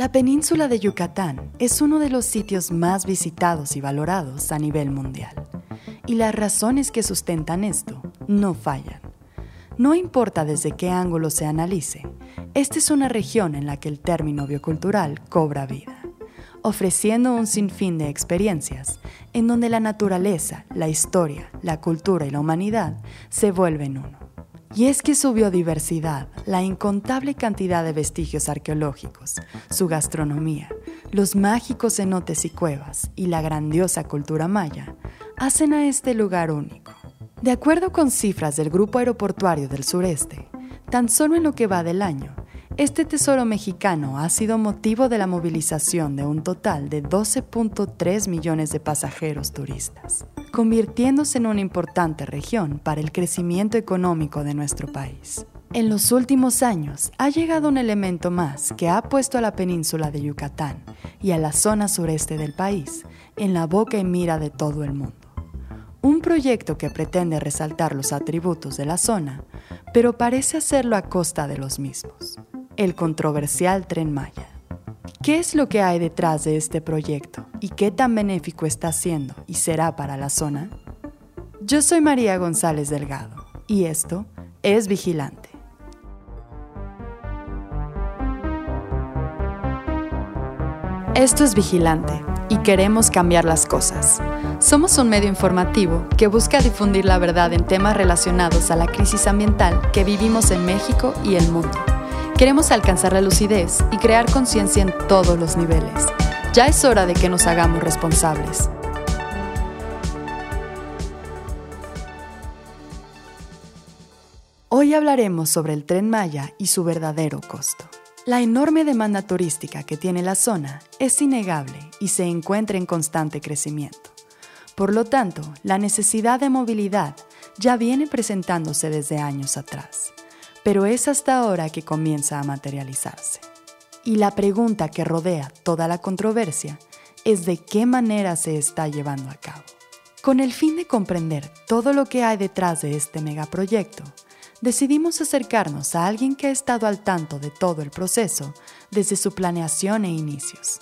La península de Yucatán es uno de los sitios más visitados y valorados a nivel mundial. Y las razones que sustentan esto no fallan. No importa desde qué ángulo se analice, esta es una región en la que el término biocultural cobra vida, ofreciendo un sinfín de experiencias en donde la naturaleza, la historia, la cultura y la humanidad se vuelven uno. Y es que su biodiversidad, la incontable cantidad de vestigios arqueológicos, su gastronomía, los mágicos cenotes y cuevas y la grandiosa cultura maya hacen a este lugar único. De acuerdo con cifras del Grupo Aeroportuario del Sureste, tan solo en lo que va del año, este tesoro mexicano ha sido motivo de la movilización de un total de 12.3 millones de pasajeros turistas, convirtiéndose en una importante región para el crecimiento económico de nuestro país. En los últimos años ha llegado un elemento más que ha puesto a la península de Yucatán y a la zona sureste del país en la boca y mira de todo el mundo. Un proyecto que pretende resaltar los atributos de la zona, pero parece hacerlo a costa de los mismos el controversial tren Maya. ¿Qué es lo que hay detrás de este proyecto y qué tan benéfico está siendo y será para la zona? Yo soy María González Delgado y esto es Vigilante. Esto es Vigilante y queremos cambiar las cosas. Somos un medio informativo que busca difundir la verdad en temas relacionados a la crisis ambiental que vivimos en México y el mundo. Queremos alcanzar la lucidez y crear conciencia en todos los niveles. Ya es hora de que nos hagamos responsables. Hoy hablaremos sobre el tren Maya y su verdadero costo. La enorme demanda turística que tiene la zona es innegable y se encuentra en constante crecimiento. Por lo tanto, la necesidad de movilidad ya viene presentándose desde años atrás pero es hasta ahora que comienza a materializarse. Y la pregunta que rodea toda la controversia es de qué manera se está llevando a cabo. Con el fin de comprender todo lo que hay detrás de este megaproyecto, decidimos acercarnos a alguien que ha estado al tanto de todo el proceso desde su planeación e inicios.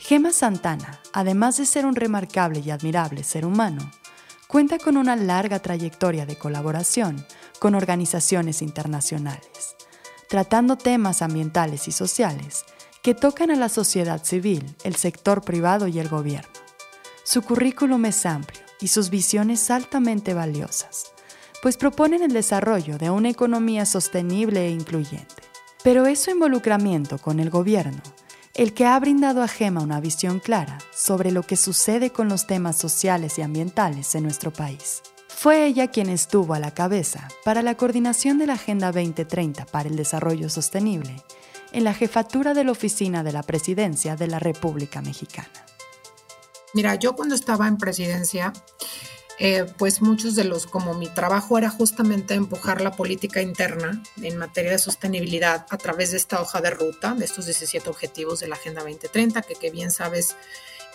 Gema Santana, además de ser un remarcable y admirable ser humano, cuenta con una larga trayectoria de colaboración con organizaciones internacionales, tratando temas ambientales y sociales que tocan a la sociedad civil, el sector privado y el gobierno. Su currículum es amplio y sus visiones altamente valiosas, pues proponen el desarrollo de una economía sostenible e incluyente. Pero es su involucramiento con el gobierno el que ha brindado a Gema una visión clara sobre lo que sucede con los temas sociales y ambientales en nuestro país. Fue ella quien estuvo a la cabeza para la coordinación de la Agenda 2030 para el Desarrollo Sostenible en la jefatura de la Oficina de la Presidencia de la República Mexicana. Mira, yo cuando estaba en presidencia, eh, pues muchos de los, como mi trabajo era justamente empujar la política interna en materia de sostenibilidad a través de esta hoja de ruta, de estos 17 objetivos de la Agenda 2030, que, que bien sabes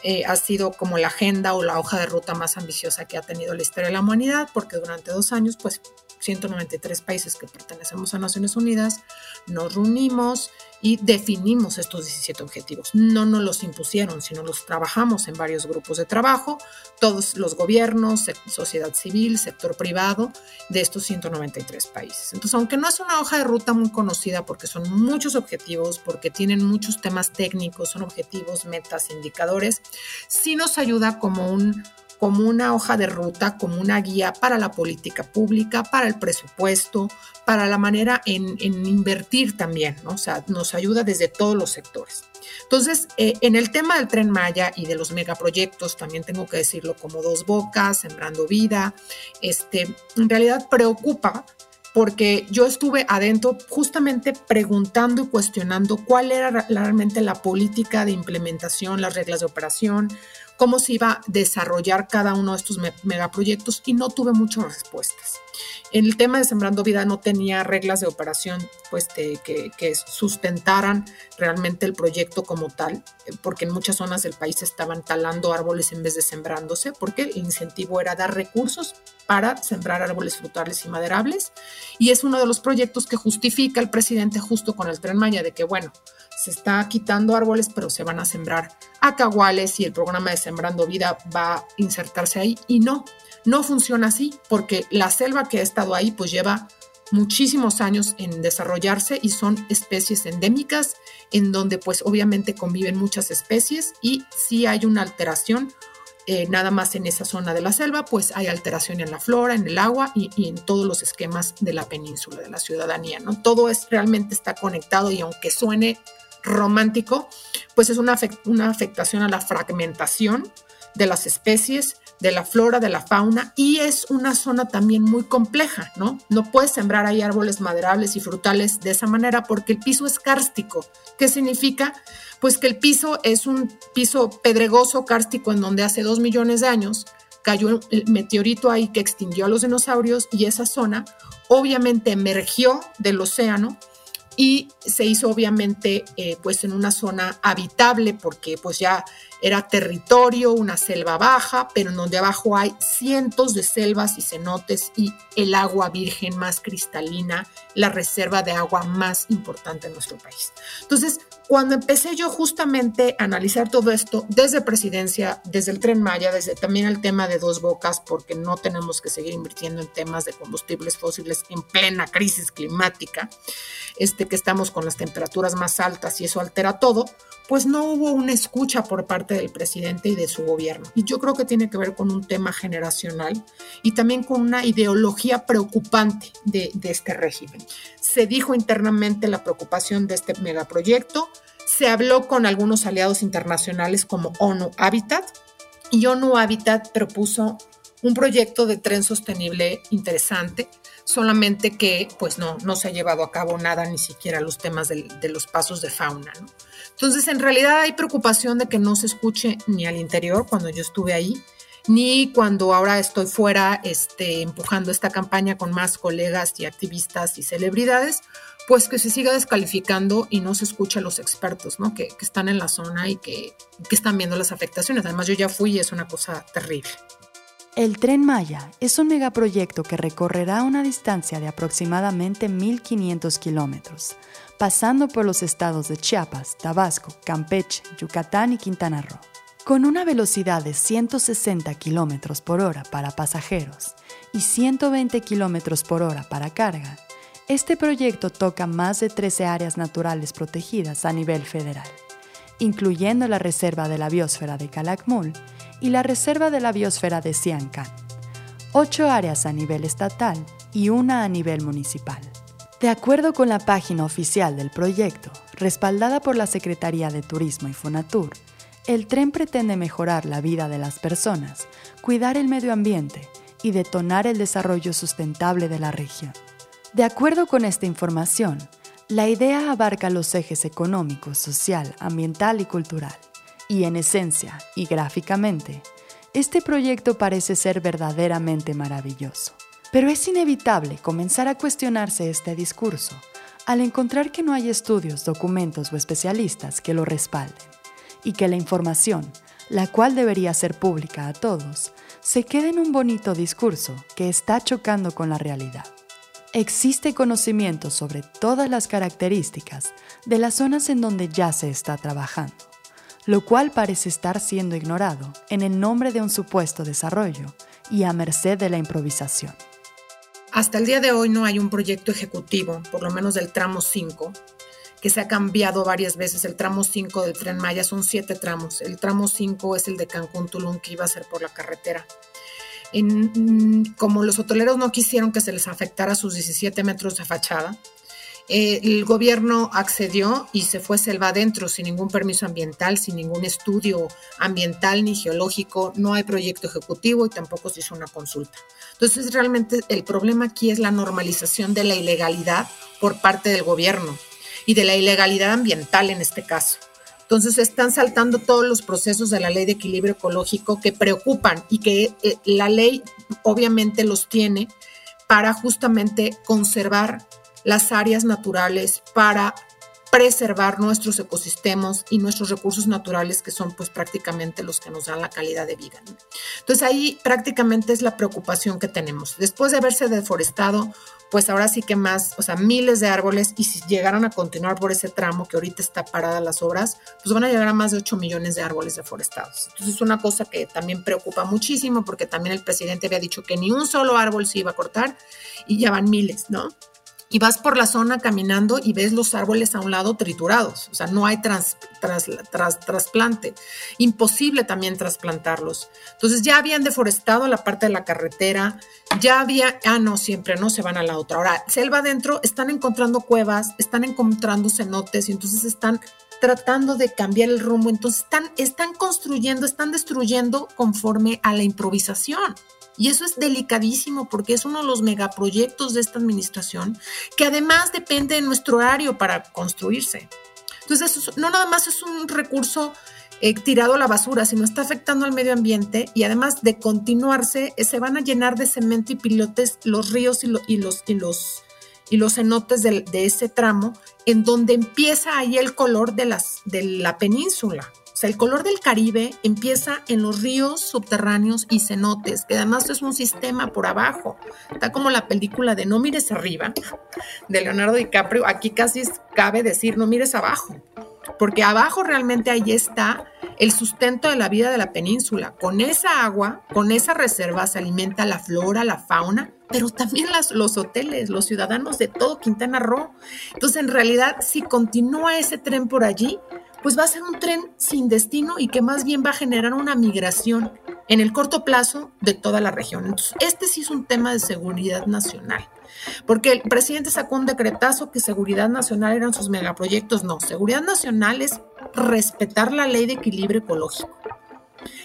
eh, ha sido como la agenda o la hoja de ruta más ambiciosa que ha tenido la historia de la humanidad, porque durante dos años, pues 193 países que pertenecemos a Naciones Unidas, nos reunimos y definimos estos 17 objetivos. No nos los impusieron, sino los trabajamos en varios grupos de trabajo, todos los gobiernos, sociedad civil, sector privado de estos 193 países. Entonces, aunque no es una hoja de ruta muy conocida porque son muchos objetivos, porque tienen muchos temas técnicos, son objetivos, metas, indicadores, sí nos ayuda como un como una hoja de ruta, como una guía para la política pública, para el presupuesto, para la manera en, invertir también, ¿no? O sea, nos ayuda desde todos los sectores. Entonces, eh, en el tema del tren Maya y de los megaproyectos, también tengo que decirlo como dos bocas, sembrando vida, este, en realidad preocupa porque yo estuve adentro justamente preguntando y cuestionando cuál era realmente la política de implementación, las reglas de operación, cómo se iba a desarrollar cada uno de estos megaproyectos y no tuve muchas respuestas. El tema de Sembrando Vida no tenía reglas de operación pues, que, que, sustentaran realmente el proyecto como tal, eh, porque en muchas zonas del país estaban talando árboles en vez de sembrándose, porque el incentivo era dar recursos para sembrar árboles frutales y maderables. Y es uno de los proyectos que justifica el presidente justo con el tren Maya, de que, bueno, se está quitando árboles, pero se van a sembrar acaguales y el programa de Sembrando Vida va a insertarse ahí. Y no, no funciona así, porque la selva que ha estado ahí pues lleva muchísimos años en desarrollarse y son especies endémicas en donde pues obviamente conviven muchas especies y si hay una alteración eh, nada más en esa zona de la selva, pues hay alteración en la flora, en el agua y, en todos los esquemas de la península, de la ciudadanía, ¿no? Todo es realmente está conectado y aunque suene romántico, pues es una, una afectación a la fragmentación de las especies, de la flora, de la fauna y es una zona también muy compleja, ¿no? No puedes sembrar ahí árboles maderables y frutales de esa manera porque el piso es kárstico. ¿Qué significa? Pues que el piso es un piso pedregoso, kárstico, en donde hace dos millones de años cayó el meteorito ahí que extinguió a los dinosaurios y esa zona obviamente emergió del océano y se hizo obviamente eh, pues en una zona habitable porque pues ya era territorio, una selva baja, pero en donde abajo hay cientos de selvas y cenotes y el agua virgen más cristalina, la reserva de agua más importante en nuestro país. Entonces, cuando empecé yo justamente a analizar todo esto desde presidencia, desde el tren Maya, desde también el tema de dos bocas, porque no tenemos que seguir invirtiendo en temas de combustibles fósiles en plena crisis climática, este, que estamos con las temperaturas más altas y eso altera todo, pues no hubo una escucha por parte del presidente y de su gobierno. Y yo creo que tiene que ver con un tema generacional y también con una ideología preocupante de, de este régimen. Se dijo internamente la preocupación de este megaproyecto, se habló con algunos aliados internacionales como ONU Habitat y ONU Habitat propuso un proyecto de tren sostenible interesante, solamente que pues no, no se ha llevado a cabo nada, ni siquiera los temas de, los pasos de fauna. Entonces, en realidad hay preocupación de que no se escuche ni al interior cuando yo estuve ahí, ni cuando ahora estoy fuera este, empujando esta campaña con más colegas y activistas y celebridades, pues que se siga descalificando y no se escuche a los expertos ¿no? que, que están en la zona y que, que están viendo las afectaciones. Además, yo ya fui y es una cosa terrible. El tren Maya es un megaproyecto que recorrerá una distancia de aproximadamente 1.500 kilómetros, pasando por los estados de Chiapas, Tabasco, Campeche, Yucatán y Quintana Roo. Con una velocidad de 160 kilómetros por hora para pasajeros y 120 kilómetros por hora para carga, este proyecto toca más de 13 áreas naturales protegidas a nivel federal, incluyendo la Reserva de la Biosfera de Calakmul y la Reserva de la Biosfera de Siancán, ocho áreas a nivel estatal y una a nivel municipal. De acuerdo con la página oficial del proyecto, respaldada por la Secretaría de Turismo y Fonatur, el tren pretende mejorar la vida de las personas, cuidar el medio ambiente y detonar el desarrollo sustentable de la región. De acuerdo con esta información, la idea abarca los ejes económico, social, ambiental y cultural y en esencia y gráficamente, este proyecto parece ser verdaderamente maravilloso. Pero es inevitable comenzar a cuestionarse este discurso al encontrar que no hay estudios, documentos o especialistas que lo respalden y que la información, la cual debería ser pública a todos, se quede en un bonito discurso que está chocando con la realidad. Existe conocimiento sobre todas las características de las zonas en donde ya se está trabajando lo cual parece estar siendo ignorado en el nombre de un supuesto desarrollo y a merced de la improvisación. Hasta el día de hoy no hay un proyecto ejecutivo, por lo menos del tramo 5, que se ha cambiado varias veces. El tramo 5 del tren Maya son siete tramos. El tramo 5 es el de Cancún-Tulum que iba a ser por la carretera. En, como los hoteleros no quisieron que se les afectara sus 17 metros de fachada, eh, el gobierno accedió y se fue selva adentro sin ningún permiso ambiental, sin ningún estudio ambiental ni geológico, no hay proyecto ejecutivo y tampoco se hizo una consulta. Entonces, realmente el problema aquí es la normalización de la ilegalidad por parte del gobierno y de la ilegalidad ambiental en este caso. Entonces están saltando todos los procesos de la ley de equilibrio ecológico que preocupan y que eh, la ley obviamente los tiene para justamente conservar las áreas naturales para preservar nuestros ecosistemas y nuestros recursos naturales que son pues prácticamente los que nos dan la calidad de vida. Entonces ahí prácticamente es la preocupación que tenemos. Después de haberse deforestado, pues ahora sí que más, o sea, miles de árboles y si llegaran a continuar por ese tramo que ahorita está parada las obras, pues van a llegar a más de 8 millones de árboles deforestados. Entonces es una cosa que también preocupa muchísimo porque también el presidente había dicho que ni un solo árbol se iba a cortar y ya van miles, ¿no? Y vas por la zona caminando y ves los árboles a un lado triturados, o sea, no hay tras, trasplante, imposible también trasplantarlos. Entonces ya habían deforestado la parte de la carretera, ya había, ah, no, siempre no se van a la otra. Ahora, selva adentro, están encontrando cuevas, están encontrando cenotes y entonces están tratando de cambiar el rumbo, entonces están, están construyendo, están destruyendo conforme a la improvisación. Y eso es delicadísimo porque es uno de los megaproyectos de esta administración que además depende de nuestro horario para construirse. Entonces, no nada más es un recurso eh, tirado a la basura, sino está afectando al medio ambiente y además de continuarse, eh, se van a llenar de cemento y pilotes los ríos y, y los, y, los, y los cenotes de, de, ese tramo, en donde empieza ahí el color de, las, de la península. O sea, el color del Caribe empieza en los ríos subterráneos y cenotes, que además es un sistema por abajo. Está como la película de No mires arriba de Leonardo DiCaprio. Aquí casi cabe decir no mires abajo, porque abajo realmente ahí está el sustento de la vida de la península. Con esa agua, con esa reserva se alimenta la flora, la fauna, pero también los hoteles, los ciudadanos de todo Quintana Roo. Entonces, en realidad, si continúa ese tren por allí, pues va a ser un tren sin destino y que más bien va a generar una migración en el corto plazo de toda la región. Entonces, este sí es un tema de seguridad nacional, porque el presidente sacó un decretazo que seguridad nacional eran sus megaproyectos. No, seguridad nacional es respetar la ley de equilibrio ecológico,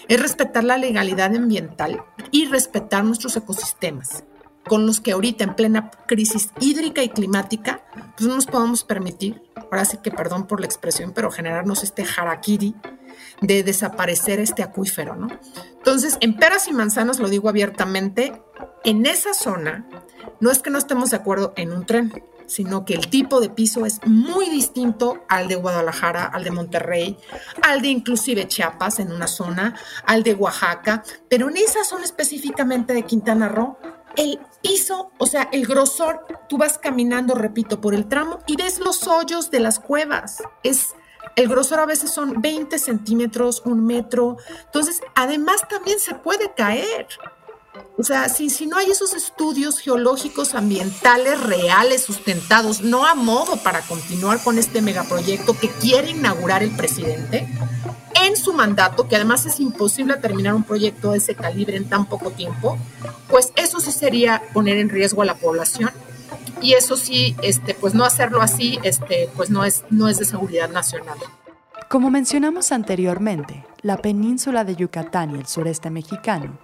es respetar la legalidad ambiental y respetar nuestros ecosistemas con los que ahorita en plena crisis hídrica y climática, pues no nos podemos permitir, ahora sí que perdón por la expresión, pero generarnos este harakiri de desaparecer este acuífero, ¿no? Entonces, en peras y manzanas, lo digo abiertamente, en esa zona no es que no estemos de acuerdo en un tren, sino que el tipo de piso es muy distinto al de Guadalajara, al de Monterrey, al de inclusive Chiapas en una zona, al de Oaxaca, pero en esa zona específicamente de Quintana Roo el piso, o sea, el grosor, tú vas caminando, repito, por el tramo y ves los hoyos de las cuevas. Es el grosor a veces son 20 centímetros, un metro. Entonces, además también se puede caer. O sea, si, si no hay esos estudios geológicos ambientales reales, sustentados, no a modo para continuar con este megaproyecto que quiere inaugurar el presidente, en su mandato, que además es imposible terminar un proyecto de ese calibre en tan poco tiempo, pues eso sí sería poner en riesgo a la población y eso sí, este, pues no hacerlo así, este, pues no es, no es de seguridad nacional. Como mencionamos anteriormente, la península de Yucatán y el sureste mexicano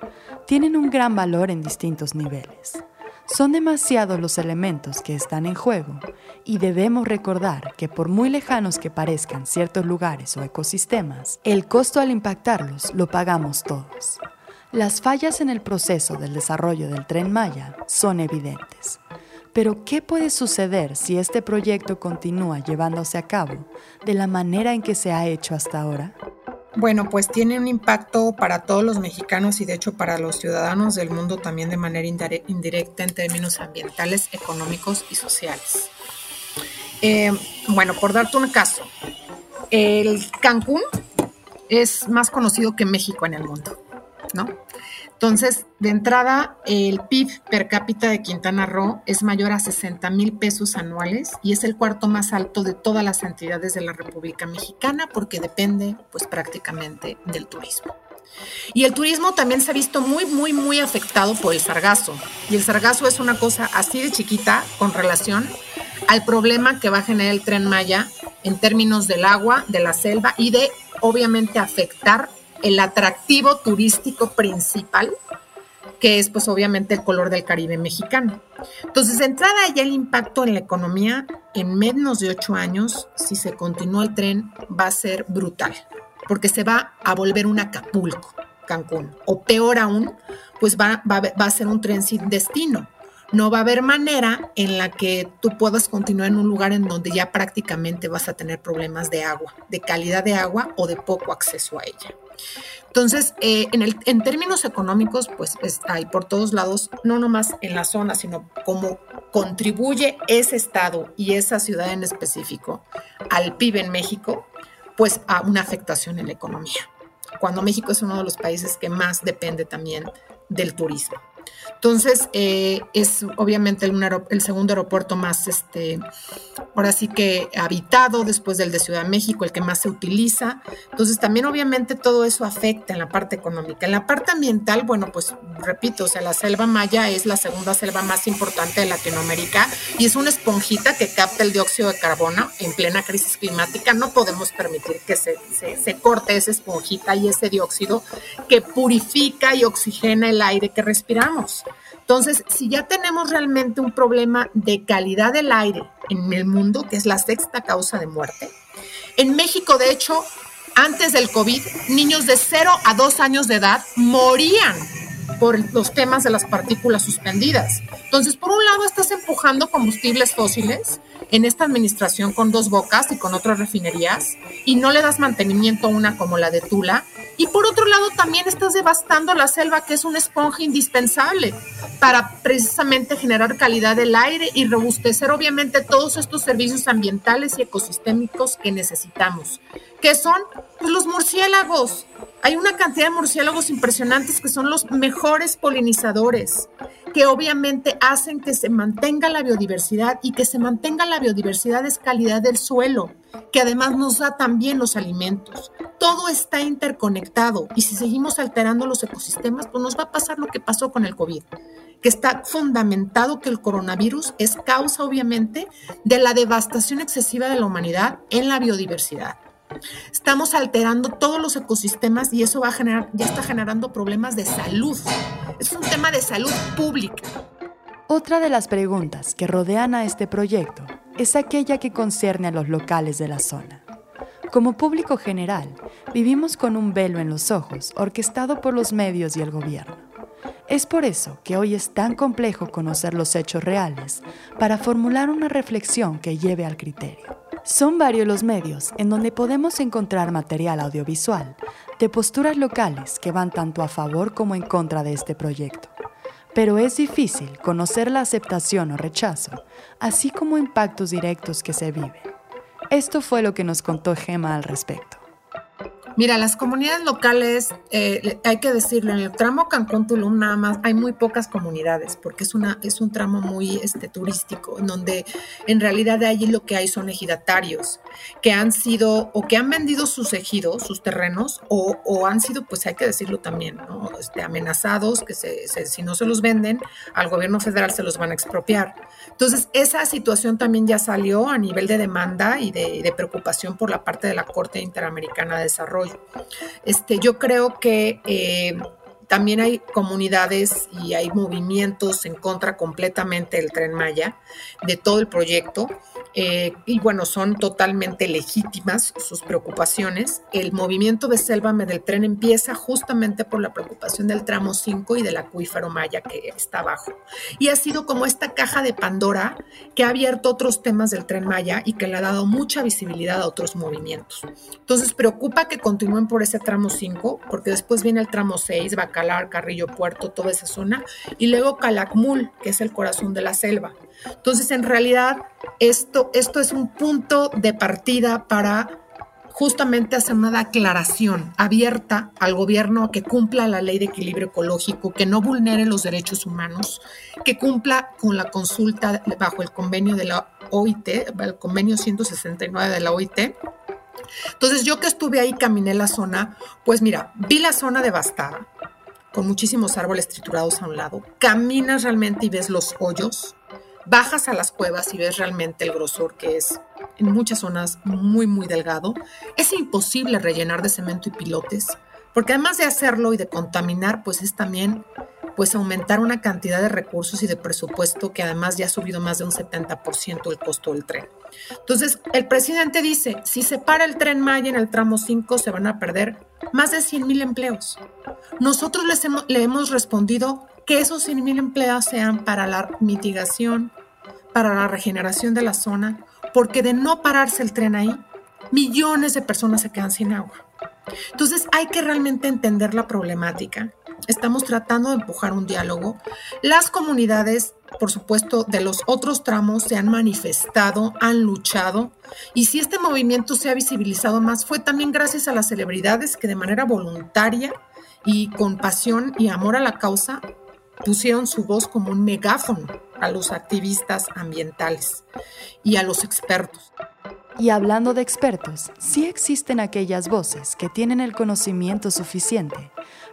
tienen un gran valor en distintos niveles. Son demasiados los elementos que están en juego y debemos recordar que por muy lejanos que parezcan ciertos lugares o ecosistemas, el costo al impactarlos lo pagamos todos. Las fallas en el proceso del desarrollo del tren Maya son evidentes. Pero ¿qué puede suceder si este proyecto continúa llevándose a cabo de la manera en que se ha hecho hasta ahora? Bueno, pues tiene un impacto para todos los mexicanos y de hecho para los ciudadanos del mundo también de manera indirecta en términos ambientales, económicos y sociales. Eh, bueno, por darte un caso, el Cancún es más conocido que México en el mundo, ¿no? Entonces, de entrada, el PIB per cápita de Quintana Roo es mayor a 60 mil pesos anuales y es el cuarto más alto de todas las entidades de la República Mexicana porque depende, pues, prácticamente del turismo. Y el turismo también se ha visto muy, muy, muy afectado por el sargazo. Y el sargazo es una cosa así de chiquita con relación al problema que va a generar el tren Maya en términos del agua, de la selva y de, obviamente, afectar el atractivo turístico principal, que es pues obviamente el color del Caribe mexicano. Entonces, de entrada ya el impacto en la economía en menos de ocho años, si se continúa el tren, va a ser brutal, porque se va a volver un Acapulco, Cancún, o peor aún, pues va, va, va a ser un tren sin destino, no va a haber manera en la que tú puedas continuar en un lugar en donde ya prácticamente vas a tener problemas de agua, de calidad de agua o de poco acceso a ella. Entonces, eh, en, el, en, términos económicos, pues hay por todos lados, no nomás en la zona, sino cómo contribuye ese estado y esa ciudad en específico al PIB en México, pues a una afectación en la economía, cuando México es uno de los países que más depende también del turismo. Entonces, eh, es obviamente el, segundo aeropuerto más, este, ahora sí que habitado después del de Ciudad de México, el que más se utiliza. Entonces, también obviamente todo eso afecta en la parte económica. En la parte ambiental, bueno, pues repito, o sea, la selva maya es la segunda selva más importante de Latinoamérica y es una esponjita que capta el dióxido de carbono en plena crisis climática. No podemos permitir que se, se corte esa esponjita y ese dióxido que purifica y oxigena el aire que respiramos. Entonces, si ya tenemos realmente un problema de calidad del aire en el mundo, que es la sexta causa de muerte, en México, de hecho, antes del COVID, niños de 0 a 2 años de edad morían por los temas de las partículas suspendidas. Entonces, por un lado, estás empujando combustibles fósiles en esta administración con dos bocas y con otras refinerías y no le das mantenimiento a una como la de Tula. Y por otro lado, también estás devastando la selva, que es una esponja indispensable para precisamente generar calidad del aire y robustecer obviamente todos estos servicios ambientales y ecosistémicos que necesitamos, que son pues, los murciélagos. Hay una cantidad de murciélagos impresionantes que son los mejores polinizadores, que obviamente hacen que se mantenga la biodiversidad y que se mantenga la biodiversidad es calidad del suelo, que además nos da también los alimentos. Todo está interconectado y si seguimos alterando los ecosistemas, pues nos va a pasar lo que pasó con el COVID que está fundamentado que el coronavirus es causa, obviamente, de la devastación excesiva de la humanidad en la biodiversidad. Estamos alterando todos los ecosistemas y eso va a generar, ya está generando problemas de salud. Es de salud pública. Otra de las preguntas que rodean a este proyecto es aquella que concierne a los locales de la zona. Como público general, vivimos con un velo en los ojos orquestado por los medios y el gobierno. Es por eso que hoy es tan complejo conocer los hechos reales para formular una reflexión que lleve al criterio. Son varios los medios en donde podemos encontrar material audiovisual de posturas locales que van tanto a favor como en contra de este proyecto. Pero es difícil conocer la aceptación o rechazo, así como impactos directos que se viven. Esto fue lo que nos contó Gema al respecto. Mira, las comunidades locales, eh, hay que decirlo, en el tramo Cancún-Tulum nada más hay muy pocas comunidades porque es, una, es un tramo muy este, turístico, en donde en realidad de allí lo que hay son ejidatarios que han sido o que han vendido sus ejidos, sus terrenos, o, han sido, pues hay que decirlo también, este, amenazados, que si no se los venden, al gobierno federal se los van a expropiar. Entonces, esa situación también ya salió a nivel de demanda y de preocupación por la parte de la Corte Interamericana de Desarrollo este, yo creo que eh, también hay comunidades y hay movimientos en contra completamente del tren Maya, de todo el proyecto. Eh, y bueno, son totalmente legítimas sus preocupaciones. El movimiento de Sélvame del tren empieza justamente por la preocupación del tramo 5 y del acuífero Maya que está abajo. Y ha sido como esta caja de Pandora que ha abierto otros temas del tren Maya y que le ha dado mucha visibilidad a otros movimientos. Entonces preocupa que continúen por ese tramo 5, porque después viene el tramo 6, Bacalar, Carrillo Puerto, toda esa zona, y luego Calakmul, que es el corazón de la selva. Entonces, en realidad, esto, esto es un punto de partida para justamente hacer una declaración abierta al gobierno a que cumpla la ley de equilibrio ecológico, que no vulnere los derechos humanos, que cumpla con la consulta bajo el convenio de la OIT, el convenio 169 de la OIT. Entonces yo que estuve ahí, caminé la zona, pues mira, vi la zona devastada, con muchísimos árboles triturados a un lado, caminas realmente y ves los hoyos, bajas a las cuevas y ves realmente el grosor que es en muchas zonas muy, muy delgado. Es imposible rellenar de cemento y pilotes, porque además de hacerlo y de contaminar, pues es también pues aumentar una cantidad de recursos y de presupuesto que además ya ha subido más de un 70% el costo del tren. Entonces, el presidente dice, si se para el tren Maya en el tramo 5, se van a perder más de 100 mil empleos. Nosotros les hemos, le hemos respondido que esos 100 mil empleos sean para la mitigación, para la regeneración de la zona, porque de no pararse el tren ahí, millones de personas se quedan sin agua. Entonces hay que realmente entender la problemática. Estamos tratando de empujar un diálogo. Las comunidades, por supuesto, de los otros tramos se han manifestado, han luchado. Y si este movimiento se ha visibilizado más, fue también gracias a las celebridades que de manera voluntaria y con pasión y amor a la causa pusieron su voz como un megáfono a los activistas ambientales y a los expertos. Y hablando de expertos, sí existen aquellas voces que tienen el conocimiento suficiente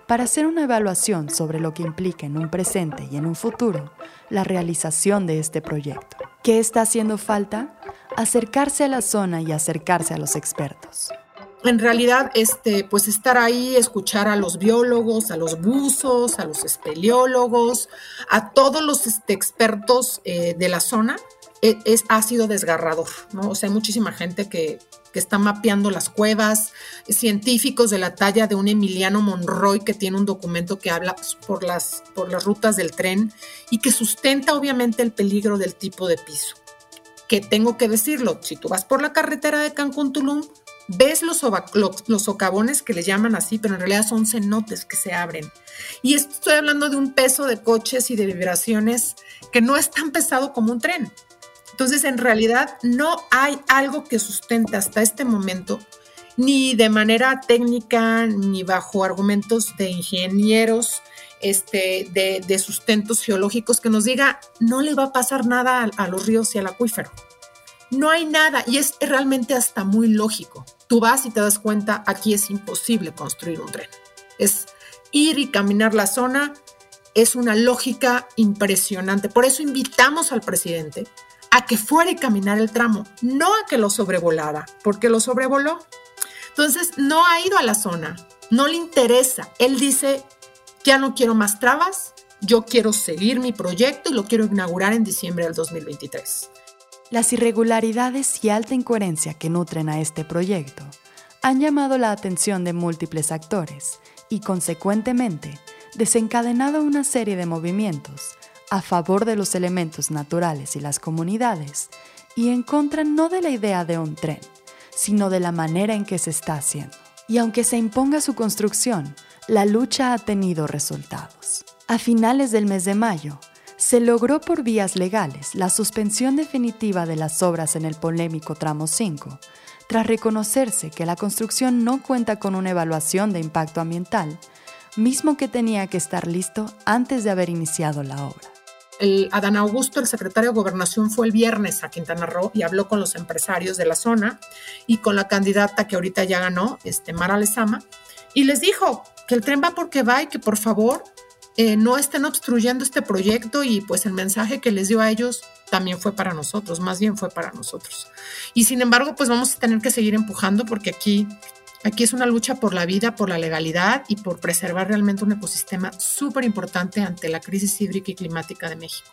para hacer una evaluación sobre lo que implica en un presente y en un futuro la realización de este proyecto. ¿Qué está haciendo falta? Acercarse a la zona y acercarse a los expertos en realidad, este, pues estar ahí, escuchar a los biólogos, a los buzos, a los espeleólogos, a todos los este, expertos eh, de la zona, e, es, ha sido desgarrador, ¿no? O sea, hay muchísima gente que, que está mapeando las cuevas, científicos de la talla de un Emiliano Monroy que tiene un documento que habla por las, por las rutas del tren y que sustenta obviamente el peligro del tipo de piso. Que tengo que decirlo, si tú vas por la carretera de Cancún-Tulum, ves los, los, socavones que le llaman así, pero en realidad son cenotes que se abren. Y estoy hablando de un peso de coches y de vibraciones que no es tan pesado como un tren. Entonces, en realidad, no hay algo que sustente hasta este momento, ni de manera técnica, ni bajo argumentos de ingenieros, este, de, sustentos geológicos, que nos diga, no le va a pasar nada a los ríos y al acuífero. No hay nada y es realmente hasta muy lógico. Tú vas y te das cuenta, aquí es imposible construir un tren. Es ir y caminar la zona, es una lógica impresionante. Por eso invitamos al presidente a que fuera y caminar el tramo, no a que lo sobrevolara, porque lo sobrevoló. Entonces, no ha ido a la zona, no le interesa. Él dice, ya no quiero más trabas, yo quiero seguir mi proyecto y lo quiero inaugurar en diciembre del 2023. Las irregularidades y alta incoherencia que nutren a este proyecto han llamado la atención de múltiples actores y, consecuentemente, desencadenado una serie de movimientos a favor de los elementos naturales y las comunidades y en contra no de la idea de un tren, sino de la manera en que se está haciendo. Y aunque se imponga su construcción, la lucha ha tenido resultados. A finales del mes de mayo, se logró por vías legales la suspensión definitiva de las obras en el polémico tramo 5, tras reconocerse que la construcción no cuenta con una evaluación de impacto ambiental, mismo que tenía que estar listo antes de haber iniciado la obra. El Adán Augusto, el secretario de Gobernación, fue el viernes a Quintana Roo y habló con los empresarios de la zona y con la candidata que ahorita ya ganó, este, Mara Lezama, y les dijo que el tren va porque va y que por favor eh, no estén obstruyendo este proyecto y pues el mensaje que les dio a ellos también fue para nosotros, más bien fue para nosotros. Y sin embargo, pues vamos a tener que seguir empujando porque aquí, aquí es una lucha por la vida, por la legalidad y por preservar realmente un ecosistema súper importante ante la crisis hídrica y climática de México.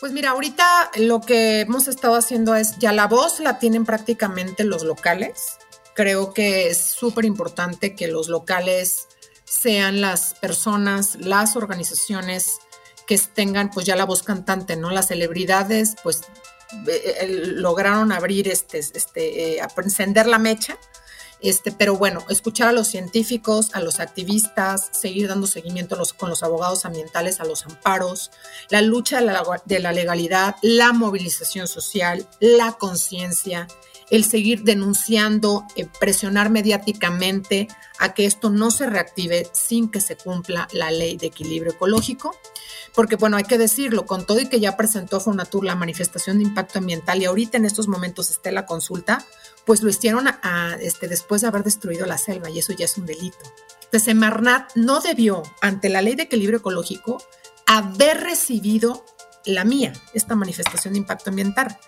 Pues mira, ahorita lo que hemos estado haciendo es, ya la voz la tienen prácticamente los locales. Creo que es súper importante que los locales sean las personas, las organizaciones que tengan pues ya la voz cantante, ¿no? Las celebridades pues eh, eh, lograron abrir este, este, eh, encender la mecha, este, pero bueno, escuchar a los científicos, a los activistas, seguir dando seguimiento con los abogados ambientales, a los amparos, la lucha de la, de la legalidad, la movilización social, la conciencia, el seguir denunciando, eh, presionar mediáticamente a que esto no se reactive sin que se cumpla la ley de equilibrio ecológico. Porque, bueno, hay que decirlo, con todo y que ya presentó Fonatur la manifestación de impacto ambiental y ahorita en estos momentos esté la consulta, pues lo hicieron a, este, después de haber destruido la selva y eso ya es un delito. Entonces, Semarnat no debió, ante la ley de equilibrio ecológico, haber recibido la mía, esta manifestación de impacto ambiental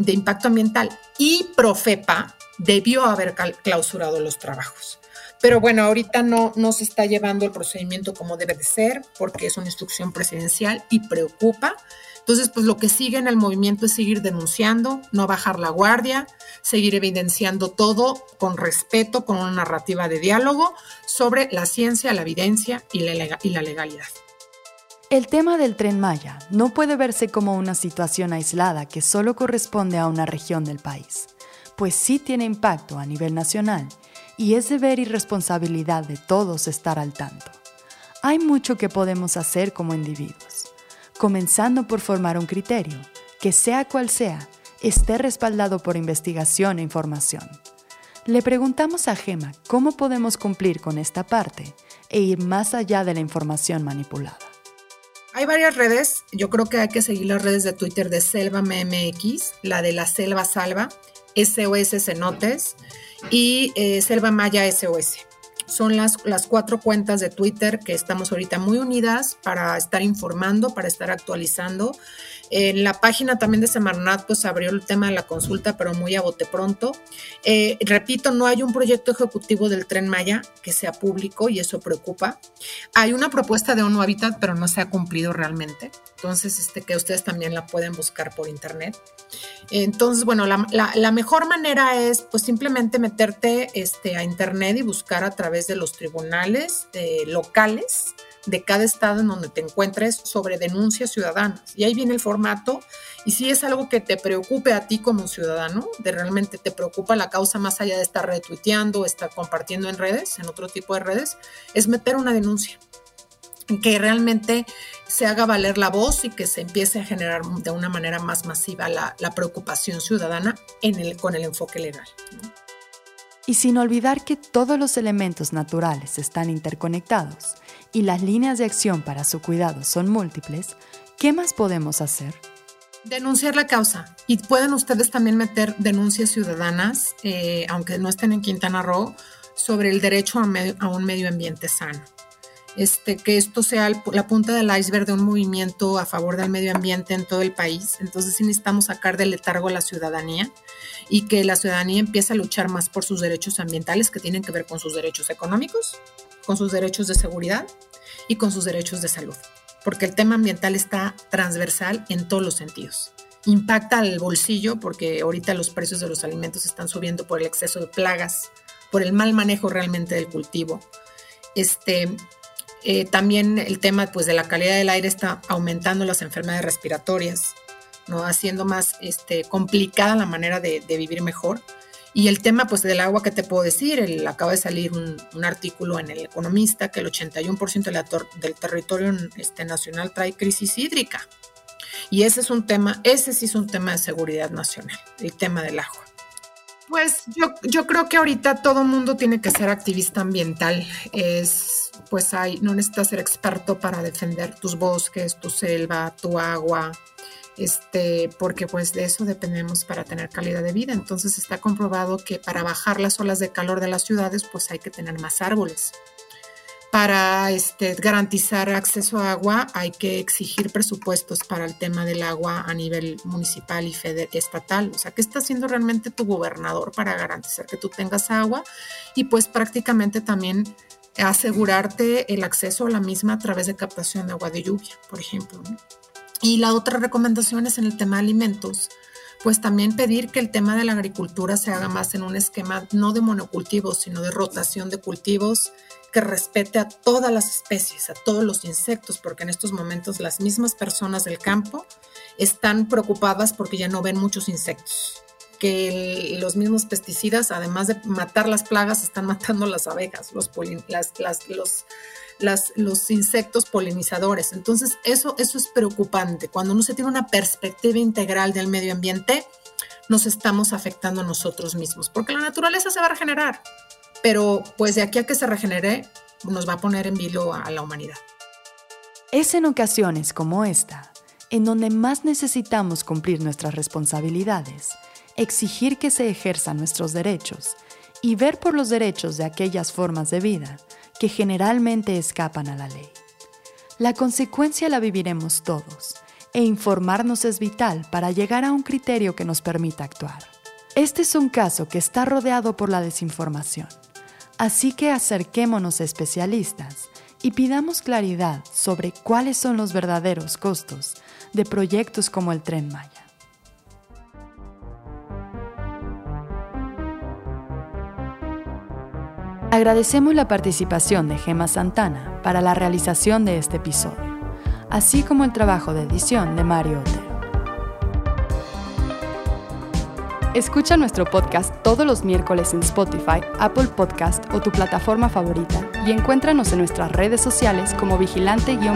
de impacto ambiental y Profepa debió haber clausurado los trabajos. Pero bueno, ahorita no, no se está llevando el procedimiento como debe de ser porque es una instrucción presidencial y preocupa Entonces, pues lo que sigue en el movimiento es seguir denunciando, no bajar la guardia, seguir evidenciando todo con respeto, con una narrativa de diálogo sobre la ciencia, la evidencia y la, y la legalidad. El tema del tren Maya no puede verse como una situación aislada que solo corresponde a una región del país, pues sí tiene impacto a nivel nacional y es deber y responsabilidad de todos estar al tanto. Hay mucho que podemos hacer como individuos, comenzando por formar un criterio que sea cual sea, esté respaldado por investigación e información. Le preguntamos a Gema cómo podemos cumplir con esta parte e ir más allá de la información manipulada. Hay varias redes, yo creo que hay que seguir las redes de Twitter de Selva MMX, la de la Selva Salva, SOS Cenotes y eh, Selva Maya SOS. Son las, las cuatro cuentas de Twitter que estamos ahorita muy unidas para estar informando, para estar actualizando en la página también de Semarnat pues abrió el tema de la consulta, pero muy a bote pronto. Eh, repito, no hay un proyecto ejecutivo del tren Maya que sea público y eso preocupa. Hay una propuesta de ONU Habitat, pero no se ha cumplido realmente. Entonces, este, que ustedes también la pueden buscar por internet. Entonces, bueno, la, mejor manera es pues simplemente meterte este, a internet y buscar a través de los tribunales eh, locales de cada estado en donde te encuentres sobre denuncias ciudadanas. Y ahí viene el formato. Y si es algo que te preocupe a ti como ciudadano, de realmente te preocupa la causa más allá de estar retuiteando, estar compartiendo en redes, en otro tipo de redes, es meter una denuncia que realmente se haga valer la voz y que se empiece a generar de una manera más masiva la, preocupación ciudadana con el enfoque legal. Y sin olvidar que todos los elementos naturales están interconectados y las líneas de acción para su cuidado son múltiples, ¿qué más podemos hacer? Denunciar la causa. Y pueden ustedes también meter denuncias ciudadanas, eh, aunque no estén en Quintana Roo, sobre el derecho a, a un medio ambiente sano. Este, que esto sea la punta del iceberg de un movimiento a favor del medio ambiente en todo el país. Entonces sí necesitamos sacar del letargo a la ciudadanía y que la ciudadanía empiece a luchar más por sus derechos ambientales que tienen que ver con sus derechos económicos, con sus derechos de seguridad y con sus derechos de salud, porque el tema ambiental está transversal en todos los sentidos. Impacta al bolsillo porque ahorita los precios de los alimentos están subiendo por el exceso de plagas, por el mal manejo realmente del cultivo. Este, eh, también el tema pues, de la calidad del aire está aumentando las enfermedades respiratorias, ¿no? haciendo más este, complicada la manera de, vivir mejor. Y el tema pues, del agua, ¿qué te puedo decir? El, acaba de salir un, artículo en El Economista que el 81% del territorio este, nacional trae crisis hídrica. Y ese es un tema, ese sí es un tema de seguridad nacional, el tema del agua. Pues yo, yo creo que ahorita todo mundo tiene que ser activista ambiental. Es, pues hay, no necesitas ser experto para defender tus bosques, tu selva, tu agua, este, porque pues de eso dependemos para tener calidad de vida. Entonces está comprobado que para bajar las olas de calor de las ciudades, pues hay que tener más árboles. Para este, garantizar acceso a agua hay que exigir presupuestos para el tema del agua a nivel municipal y estatal. O sea, ¿qué está haciendo realmente tu gobernador para garantizar que tú tengas agua? Y pues prácticamente también asegurarte el acceso a la misma a través de captación de agua de lluvia, por ejemplo. Y la otra recomendación es en el tema de alimentos pues también pedir que el tema de la agricultura se haga más en un esquema no de monocultivos, sino de rotación de cultivos que respete a todas las especies, a todos los insectos, porque en estos momentos las mismas personas del campo están preocupadas porque ya no ven muchos insectos, que los mismos pesticidas, además de matar las plagas, están matando las abejas, los, los los insectos polinizadores. Entonces, eso, eso es preocupante. Cuando no se tiene una perspectiva integral del medio ambiente, nos estamos afectando a nosotros mismos, porque la naturaleza se va a regenerar, pero pues de aquí a que se regenere, nos va a poner en vilo a la humanidad. Es en ocasiones como esta en donde más necesitamos cumplir nuestras responsabilidades, exigir que se ejerzan nuestros derechos y ver por los derechos de aquellas formas de vida que generalmente escapan a la ley. La consecuencia la viviremos todos e informarnos es vital para llegar a un criterio que nos permita actuar. Este es un caso que está rodeado por la desinformación, así que acerquémonos a especialistas y pidamos claridad sobre cuáles son los verdaderos costos de proyectos como el tren Maya. Agradecemos la participación de Gema Santana para la realización de este episodio, así como el trabajo de edición de Mario Otero. Escucha nuestro podcast todos los miércoles en Spotify, Apple Podcast o tu plataforma favorita y encuéntranos en nuestras redes sociales como vigilante-bio